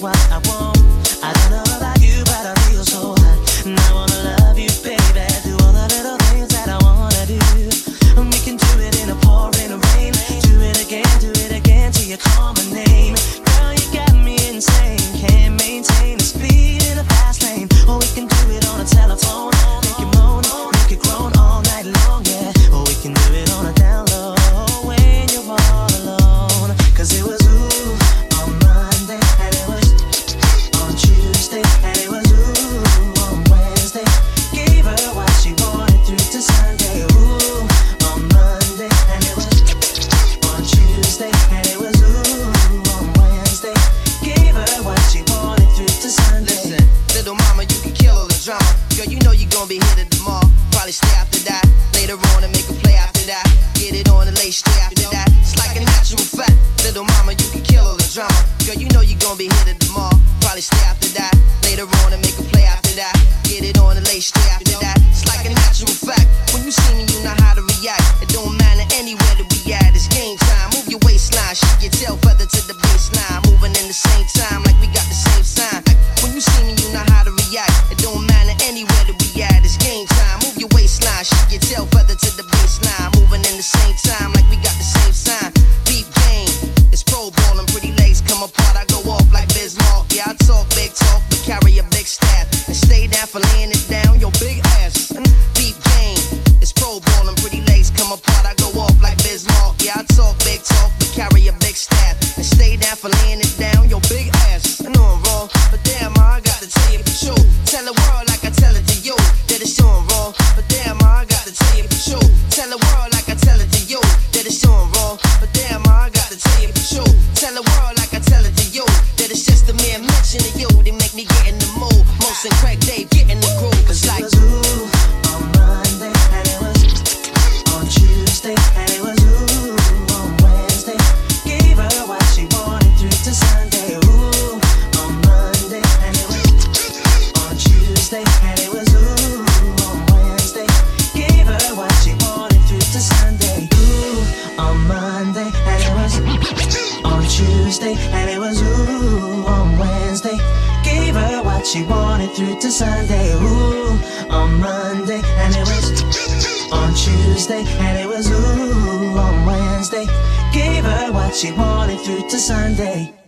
what I want. drunk. Girl, you know you gon' be hit at the mall. Probably stay after that. Later on and make a play after that. Get it on and lay straight after that. It's like a natural fact. Little mama, you can kill all the drama. Girl, you know you gon' be hit at the mall. Probably stay after that. Later on and make a play after that. Get it on and lay straight after that. It's like a natural fact. When you see me, you know how to And it was ooh on Wednesday. Gave her what she wanted through to Sunday, ooh on Monday, and it was on Tuesday, and it was ooh on Wednesday. Gave her what she wanted through to Sunday.